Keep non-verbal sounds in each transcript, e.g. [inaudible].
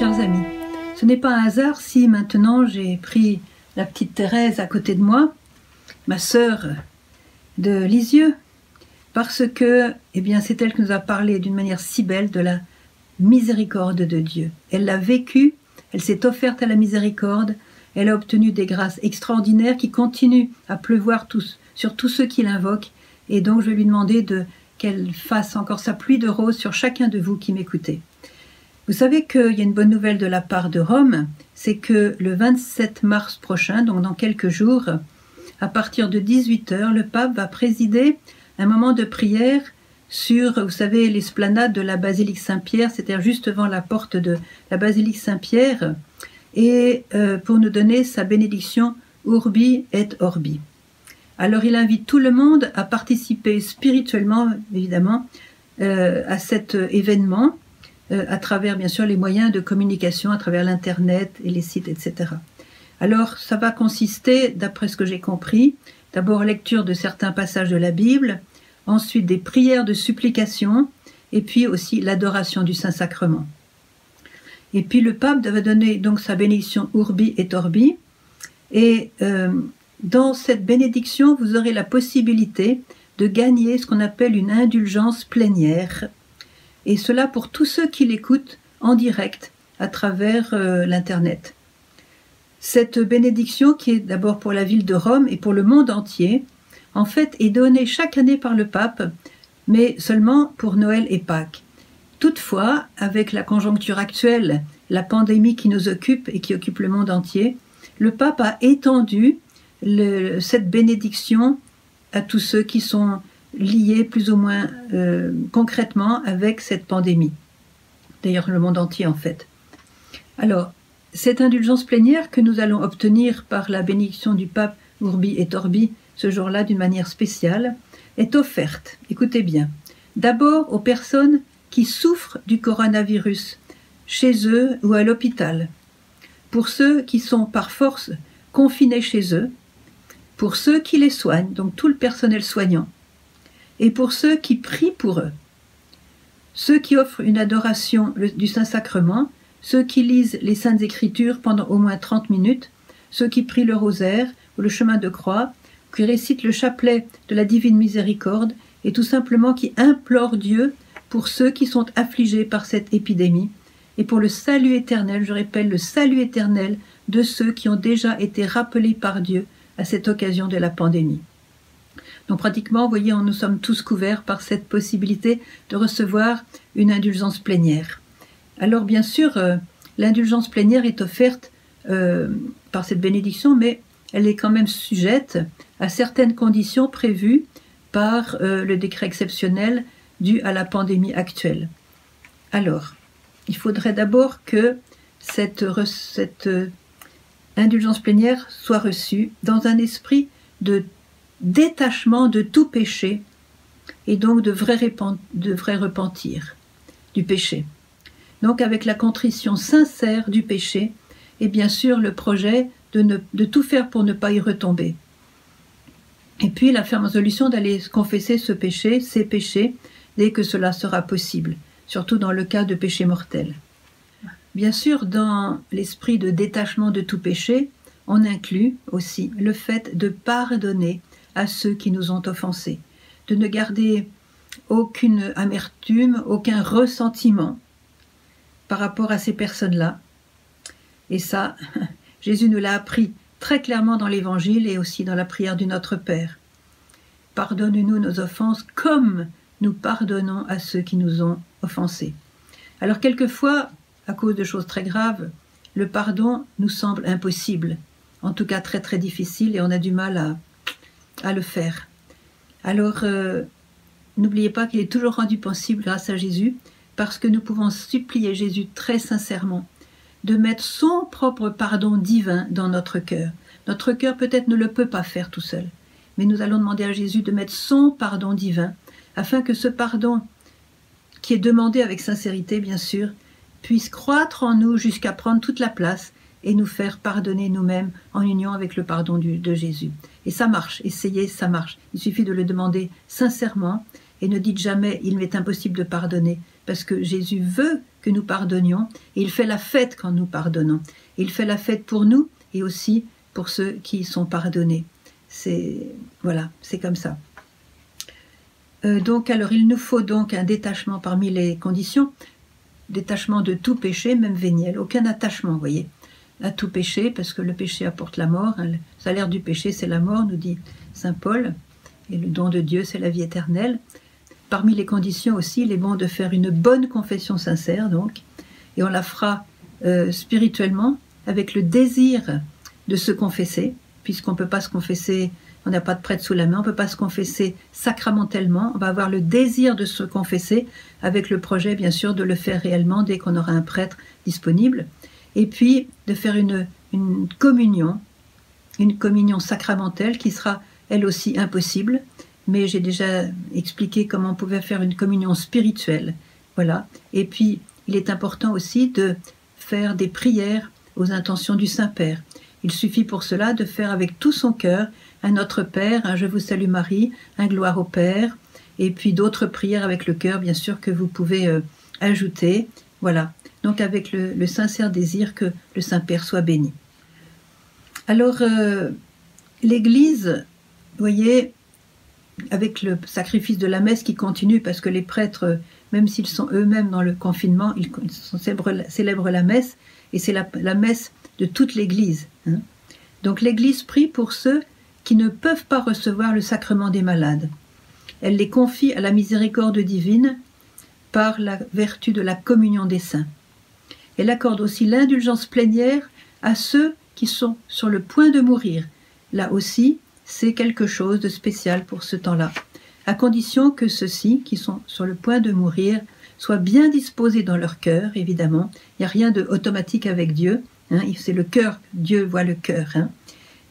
chers amis, ce n'est pas un hasard si maintenant j'ai pris la petite Thérèse à côté de moi, ma sœur de Lisieux, parce que eh bien, c'est elle qui nous a parlé d'une manière si belle de la miséricorde de Dieu. Elle l'a vécu, elle s'est offerte à la miséricorde, elle a obtenu des grâces extraordinaires qui continuent à pleuvoir sur tous ceux qui l'invoquent, et donc je vais lui demander de qu'elle fasse encore sa pluie de roses sur chacun de vous qui m'écoutez. Vous savez qu'il y a une bonne nouvelle de la part de Rome, c'est que le 27 mars prochain, donc dans quelques jours, à partir de 18h, le pape va présider un moment de prière sur, vous savez, l'esplanade de la basilique Saint-Pierre, c'est-à-dire juste devant la porte de la basilique Saint-Pierre, et euh, pour nous donner sa bénédiction Urbi et Orbi. Alors il invite tout le monde à participer spirituellement, évidemment, euh, à cet événement, euh, à travers bien sûr les moyens de communication, à travers l'Internet et les sites, etc. Alors ça va consister, d'après ce que j'ai compris, d'abord lecture de certains passages de la Bible, ensuite des prières de supplication, et puis aussi l'adoration du Saint-Sacrement. Et puis le pape va donner donc sa bénédiction Urbi et Orbi, et euh, dans cette bénédiction, vous aurez la possibilité de gagner ce qu'on appelle une indulgence plénière, et cela pour tous ceux qui l'écoutent en direct à travers euh, l'Internet. Cette bénédiction, qui est d'abord pour la ville de Rome et pour le monde entier, en fait, est donnée chaque année par le pape, mais seulement pour Noël et Pâques. Toutefois, avec la conjoncture actuelle, la pandémie qui nous occupe et qui occupe le monde entier, le pape a étendu cette bénédiction à tous ceux qui sont liés plus ou moins euh, concrètement avec cette pandémie. D'ailleurs, le monde entier en fait. Alors, cette indulgence plénière que nous allons obtenir par la bénédiction du pape Urbi et Orbi ce jour-là d'une manière spéciale, est offerte, écoutez bien, d'abord aux personnes qui souffrent du coronavirus, chez eux ou à l'hôpital, pour ceux qui sont par force confinés chez eux, pour ceux qui les soignent, donc tout le personnel soignant, et pour ceux qui prient pour eux, ceux qui offrent une adoration du Saint-Sacrement, ceux qui lisent les Saintes Écritures pendant au moins 30 minutes, ceux qui prient le rosaire ou le chemin de croix, qui récite le chapelet de la divine miséricorde et tout simplement qui implore Dieu pour ceux qui sont affligés par cette épidémie et pour le salut éternel, je répète, le salut éternel de ceux qui ont déjà été rappelés par Dieu à cette occasion de la pandémie. Donc pratiquement, vous voyez, nous sommes tous couverts par cette possibilité de recevoir une indulgence plénière. Alors bien sûr, euh, l'indulgence plénière est offerte euh, par cette bénédiction, mais elle est quand même sujette à certaines conditions prévues par euh, le décret exceptionnel dû à la pandémie actuelle. Alors, il faudrait d'abord que cette, indulgence plénière soit reçue dans un esprit de détachement de tout péché et donc de vrai, repentir du péché. Donc avec la contrition sincère du péché et bien sûr le projet de, tout faire pour ne pas y retomber. Et puis la ferme résolution d'aller confesser ce péché, ces péchés, dès que cela sera possible, surtout dans le cas de péché mortel. Bien sûr, dans l'esprit de détachement de tout péché, on inclut aussi le fait de pardonner à ceux qui nous ont offensés, de ne garder aucune amertume, aucun ressentiment par rapport à ces personnes-là. Et ça, [laughs] Jésus nous l'a appris très clairement dans l'Évangile et aussi dans la prière du Notre Père. Pardonne-nous nos offenses comme nous pardonnons à ceux qui nous ont offensés. Alors quelquefois, à cause de choses très graves, le pardon nous semble impossible, en tout cas très très difficile et on a du mal à, à le faire. Alors euh, n'oubliez pas qu'il est toujours rendu possible grâce à Jésus, parce que nous pouvons supplier Jésus très sincèrement de mettre son propre pardon divin dans notre cœur. Notre cœur peut-être ne le peut pas faire tout seul, mais nous allons demander à Jésus de mettre son pardon divin, afin que ce pardon, qui est demandé avec sincérité bien sûr, puisse croître en nous jusqu'à prendre toute la place et nous faire pardonner nous-mêmes en union avec le pardon de Jésus. Et ça marche, essayez, ça marche. Il suffit de le demander sincèrement et ne dites jamais il m'est impossible de pardonner, parce que Jésus veut que nous pardonnions. Et il fait la fête quand nous pardonnons. Il fait la fête pour nous et aussi pour ceux qui sont pardonnés. C'est voilà, c'est comme ça. Euh, donc alors il nous faut donc un détachement parmi les conditions, détachement de tout péché, même véniel, aucun attachement, voyez, à tout péché, parce que le péché apporte la mort. Hein. le salaire du péché, c'est la mort, nous dit saint Paul, et le don de Dieu, c'est la vie éternelle. Parmi les conditions aussi, il est bon de faire une bonne confession sincère, donc, et on la fera euh, spirituellement avec le désir de se confesser, puisqu'on ne peut pas se confesser, on n'a pas de prêtre sous la main, on ne peut pas se confesser sacramentellement, on va avoir le désir de se confesser, avec le projet bien sûr de le faire réellement dès qu'on aura un prêtre disponible, et puis de faire une, communion, une communion sacramentelle qui sera elle aussi impossible, mais j'ai déjà expliqué comment on pouvait faire une communion spirituelle. Voilà. Et puis, il est important aussi de faire des prières aux intentions du Saint-Père. Il suffit pour cela de faire avec tout son cœur un Notre Père, un Je vous salue Marie, un Gloire au Père, et puis d'autres prières avec le cœur, bien sûr, que vous pouvez euh, ajouter. Voilà. Donc avec le, sincère désir que le Saint-Père soit béni. Alors, euh, l'Église, vous voyez, avec le sacrifice de la messe qui continue, parce que les prêtres, même s'ils sont eux-mêmes dans le confinement, ils célèbrent, la messe, et c'est la, messe de toute l'Église. Hein. Donc l'Église prie pour ceux qui ne peuvent pas recevoir le sacrement des malades. Elle les confie à la miséricorde divine par la vertu de la communion des saints. Elle accorde aussi l'indulgence plénière à ceux qui sont sur le point de mourir. Là aussi, c'est quelque chose de spécial pour ce temps-là, à condition que ceux-ci, qui sont sur le point de mourir, soient bien disposés dans leur cœur, évidemment. Il n'y a rien de automatique avec Dieu. Hein. c'est le cœur, Dieu voit le cœur. Hein.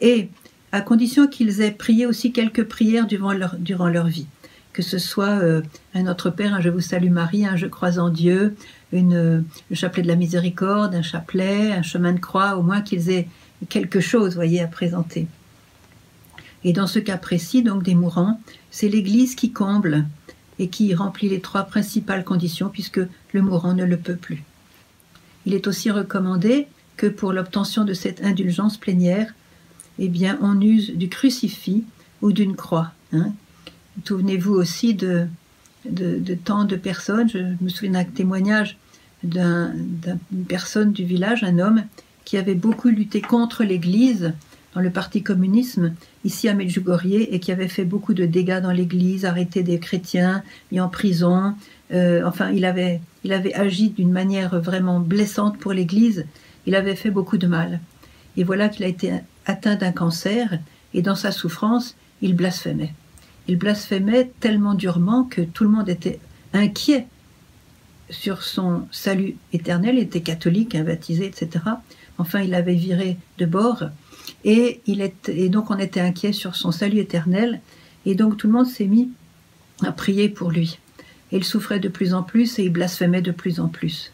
Et à condition qu'ils aient prié aussi quelques prières durant leur, durant leur vie. Que ce soit euh, un Notre Père, un Je vous salue Marie, un Je crois en Dieu, une, le chapelet de la miséricorde, un chapelet, un chemin de croix, au moins qu'ils aient quelque chose, voyez, à présenter. Et dans ce cas précis, donc des mourants, c'est l'Église qui comble et qui remplit les trois principales conditions puisque le mourant ne le peut plus. Il est aussi recommandé que pour l'obtention de cette indulgence plénière, eh bien, on use du crucifix ou d'une croix. Hein. Souvenez-vous aussi de, de, tant de personnes. Je me souviens d'un témoignage d'une personne du village, un homme, qui avait beaucoup lutté contre l'Église dans le parti communisme ici à Medjugorje et qui avait fait beaucoup de dégâts dans l'Église, arrêté des chrétiens, mis en prison. Euh, enfin, il avait, il avait agi d'une manière vraiment blessante pour l'Église. Il avait fait beaucoup de mal. Et voilà qu'il a été atteint d'un cancer et dans sa souffrance, il blasphémait. Il blasphémait tellement durement que tout le monde était inquiet sur son salut éternel. Il était catholique, baptisé, etc. Enfin, il avait viré de bord. Et, il est, et donc on était inquiet sur son salut éternel. Et donc tout le monde s'est mis à prier pour lui. Et il souffrait de plus en plus et il blasphémait de plus en plus.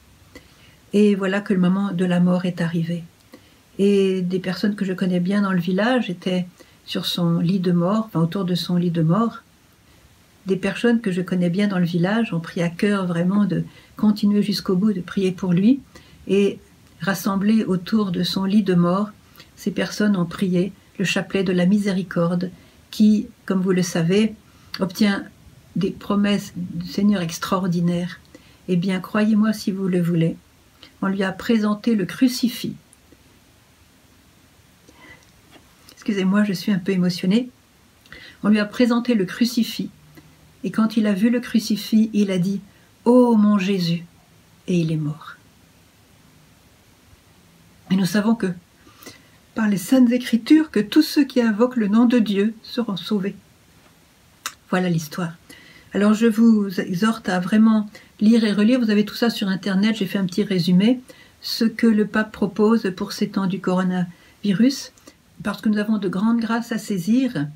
Et voilà que le moment de la mort est arrivé. Et des personnes que je connais bien dans le village étaient sur son lit de mort, autour de son lit de mort. Des personnes que je connais bien dans le village ont pris à cœur vraiment de continuer jusqu'au bout de prier pour lui. Et rassemblés autour de son lit de mort, ces personnes ont prié le chapelet de la miséricorde qui, comme vous le savez, obtient des promesses du Seigneur extraordinaires. Eh bien, croyez-moi si vous le voulez, on lui a présenté le crucifix. Excusez-moi, je suis un peu émotionnée. On lui a présenté le crucifix. Et quand il a vu le crucifix, il a dit Ô mon Jésus Et il est mort. Et nous savons que par les saintes écritures que tous ceux qui invoquent le nom de Dieu seront sauvés. Voilà l'histoire. Alors je vous exhorte à vraiment lire et relire. Vous avez tout ça sur Internet. J'ai fait un petit résumé. Ce que le pape propose pour ces temps du coronavirus, parce que nous avons de grandes grâces à saisir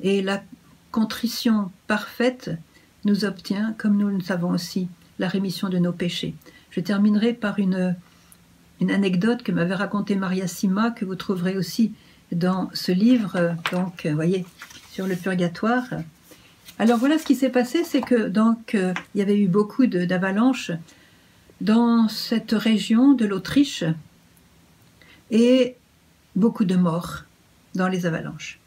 et la contrition parfaite nous obtient, comme nous le savons aussi, la rémission de nos péchés. Je terminerai par une anecdote que m'avait racontée Maria Sima, que vous trouverez aussi dans ce livre, donc, vous voyez, sur le purgatoire. Alors voilà ce qui s'est passé, c'est que donc euh, il y avait eu beaucoup d'avalanches dans cette région de l'Autriche et beaucoup de morts dans les avalanches.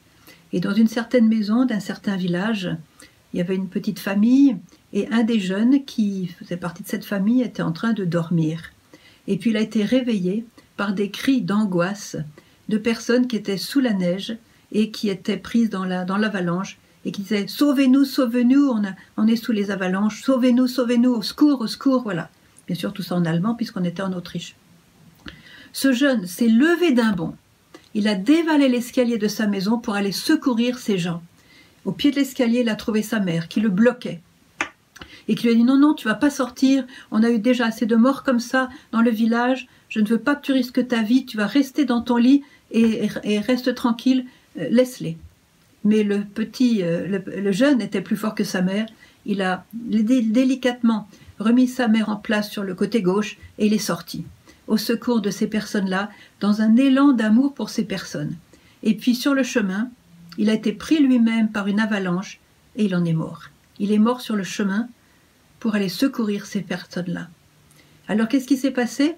Et dans une certaine maison d'un certain village, il y avait une petite famille et un des jeunes qui faisait partie de cette famille était en train de dormir. Et puis il a été réveillé par des cris d'angoisse de personnes qui étaient sous la neige et qui étaient prises dans l'avalanche la, dans et qui disaient Sauvez-nous, sauvez-nous, on, on est sous les avalanches, sauvez-nous, sauvez-nous, au secours, au secours, voilà. Bien sûr, tout ça en allemand puisqu'on était en Autriche. Ce jeune s'est levé d'un bond. Il a dévalé l'escalier de sa maison pour aller secourir ces gens. Au pied de l'escalier, il a trouvé sa mère qui le bloquait. Et qui lui a dit non, non, tu vas pas sortir, on a eu déjà assez de morts comme ça dans le village, je ne veux pas que tu risques ta vie, tu vas rester dans ton lit et, reste tranquille, euh, laisse-les. Mais le petit, euh, le, jeune était plus fort que sa mère, il a délicatement remis sa mère en place sur le côté gauche et il est sorti au secours de ces personnes-là, dans un élan d'amour pour ces personnes. Et puis sur le chemin, il a été pris lui-même par une avalanche et il en est mort. Il est mort sur le chemin pour aller secourir ces personnes-là. Alors qu'est-ce qui s'est passé?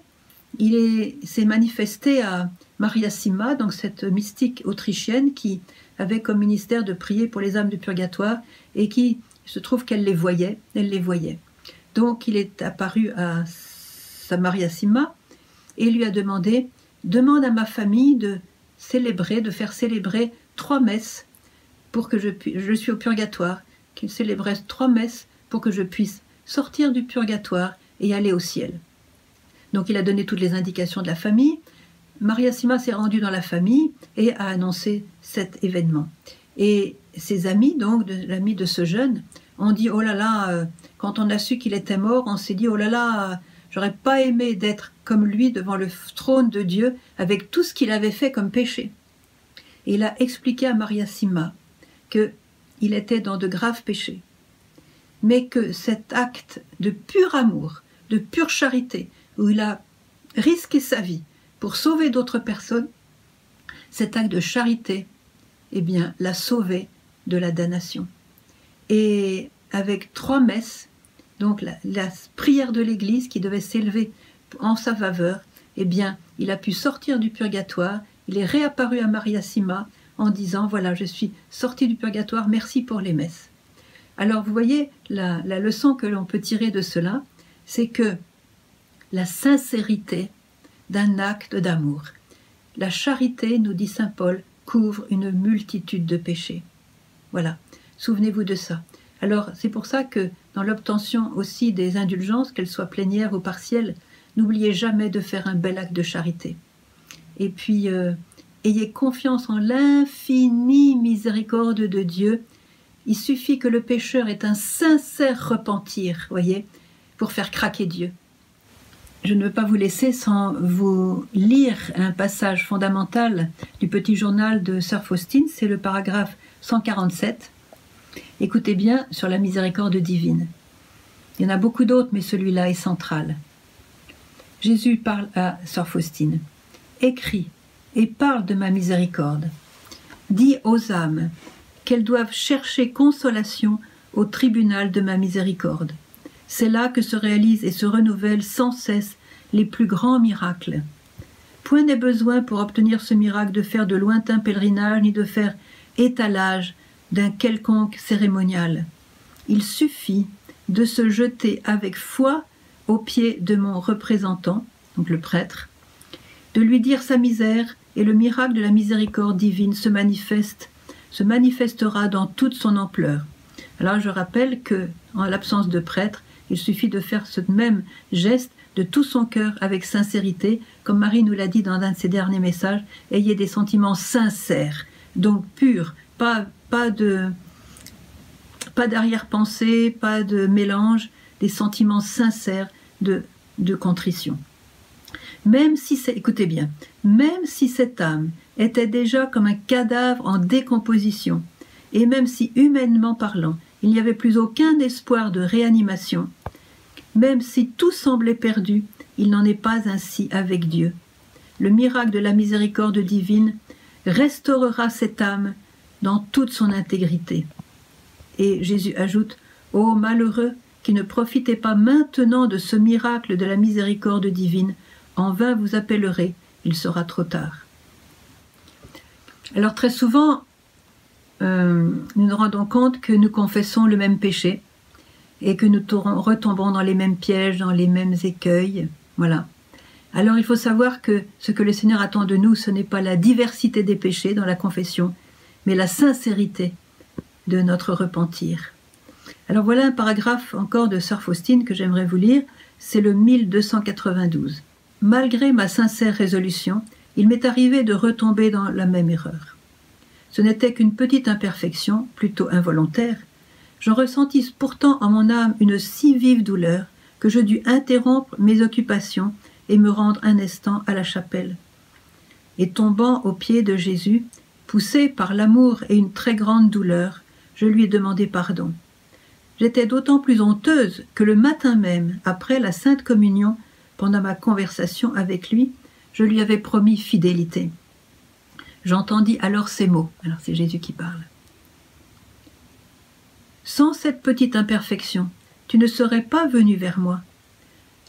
Il s'est manifesté à Maria Sima, donc cette mystique autrichienne qui avait comme ministère de prier pour les âmes du purgatoire et qui se trouve qu'elle les voyait, elle les voyait. Donc il est apparu à sa Maria Sima et lui a demandé Demande à ma famille de célébrer, de faire célébrer trois messes pour que je puisse. Je suis au purgatoire, qu'il célébrait trois messes pour que je puisse sortir du purgatoire et aller au ciel. Donc il a donné toutes les indications de la famille. Maria Sima s'est rendue dans la famille et a annoncé cet événement. Et ses amis, donc l'ami de ce jeune, ont dit oh là là, euh, quand on a su qu'il était mort, on s'est dit oh là là, J'aurais pas aimé d'être comme lui devant le trône de Dieu avec tout ce qu'il avait fait comme péché. Et il a expliqué à Maria Sima que il était dans de graves péchés, mais que cet acte de pur amour, de pure charité, où il a risqué sa vie pour sauver d'autres personnes, cet acte de charité, eh bien, l'a sauvé de la damnation. Et avec trois messes, donc la, prière de l'Église qui devait s'élever en sa faveur, eh bien, il a pu sortir du purgatoire, il est réapparu à Maria Sima en disant, voilà, je suis sorti du purgatoire, merci pour les messes. Alors vous voyez, la, leçon que l'on peut tirer de cela, c'est que la sincérité d'un acte d'amour, la charité, nous dit Saint Paul, couvre une multitude de péchés. Voilà, souvenez-vous de ça. Alors c'est pour ça que dans l'obtention aussi des indulgences, qu'elles soient plénières ou partielles, n'oubliez jamais de faire un bel acte de charité. Et puis, euh, ayez confiance en l'infinie miséricorde de Dieu. Il suffit que le pécheur ait un sincère repentir, voyez, pour faire craquer Dieu. Je ne veux pas vous laisser sans vous lire un passage fondamental du petit journal de Sœur Faustine, c'est le paragraphe 147. Écoutez bien sur la miséricorde divine. Il y en a beaucoup d'autres, mais celui-là est central. Jésus parle à Sœur Faustine. Écris et parle de ma miséricorde. Dis aux âmes qu'elles doivent chercher consolation au tribunal de ma miséricorde. C'est là que se réalisent et se renouvellent sans cesse les plus grands miracles. Point n'est besoin pour obtenir ce miracle de faire de lointains pèlerinages ni de faire étalage d'un quelconque cérémonial. Il suffit de se jeter avec foi aux pieds de mon représentant, donc le prêtre, de lui dire sa misère et le miracle de la miséricorde divine se manifeste, se manifestera dans toute son ampleur. Alors je rappelle que, en l'absence de prêtre, il suffit de faire ce même geste de tout son cœur avec sincérité, comme Marie nous l'a dit dans un de ses derniers messages, ayez des sentiments sincères, donc purs, pas pas d'arrière-pensée, pas de mélange, des sentiments sincères de, de contrition. Même si écoutez bien, même si cette âme était déjà comme un cadavre en décomposition, et même si humainement parlant, il n'y avait plus aucun espoir de réanimation, même si tout semblait perdu, il n'en est pas ainsi avec Dieu. Le miracle de la miséricorde divine restaurera cette âme dans toute son intégrité. Et Jésus ajoute Ô malheureux qui ne profitez pas maintenant de ce miracle de la miséricorde divine, en vain vous appellerez, il sera trop tard. Alors très souvent, euh, nous nous rendons compte que nous confessons le même péché et que nous retombons dans les mêmes pièges, dans les mêmes écueils. Voilà. Alors il faut savoir que ce que le Seigneur attend de nous, ce n'est pas la diversité des péchés dans la confession, mais la sincérité de notre repentir. Alors voilà un paragraphe encore de Sœur Faustine que j'aimerais vous lire, c'est le 1292. Malgré ma sincère résolution, il m'est arrivé de retomber dans la même erreur. Ce n'était qu'une petite imperfection, plutôt involontaire. J'en ressentis pourtant en mon âme une si vive douleur que je dus interrompre mes occupations et me rendre un instant à la chapelle. Et tombant aux pieds de Jésus, poussé par l'amour et une très grande douleur, je lui ai demandé pardon. J'étais d'autant plus honteuse que le matin même, après la Sainte Communion, pendant ma conversation avec lui, je lui avais promis fidélité. J'entendis alors ces mots. Alors c'est Jésus qui parle. Sans cette petite imperfection, tu ne serais pas venu vers moi.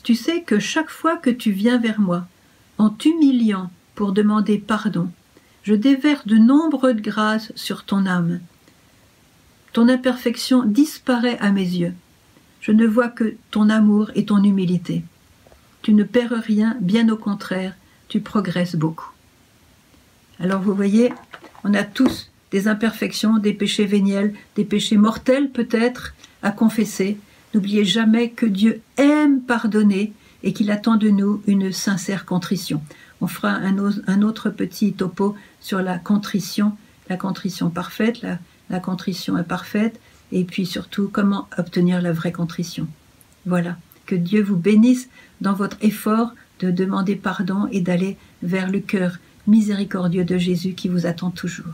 Tu sais que chaque fois que tu viens vers moi, en t'humiliant pour demander pardon, je déverse de nombreuses grâces sur ton âme. Ton imperfection disparaît à mes yeux. Je ne vois que ton amour et ton humilité. Tu ne perds rien, bien au contraire, tu progresses beaucoup. Alors vous voyez, on a tous des imperfections, des péchés véniels, des péchés mortels peut-être à confesser. N'oubliez jamais que Dieu aime pardonner et qu'il attend de nous une sincère contrition. On fera un, autre petit topo sur la contrition, la contrition parfaite, la, la contrition imparfaite, et puis surtout comment obtenir la vraie contrition. Voilà, que Dieu vous bénisse dans votre effort de demander pardon et d'aller vers le cœur miséricordieux de Jésus qui vous attend toujours.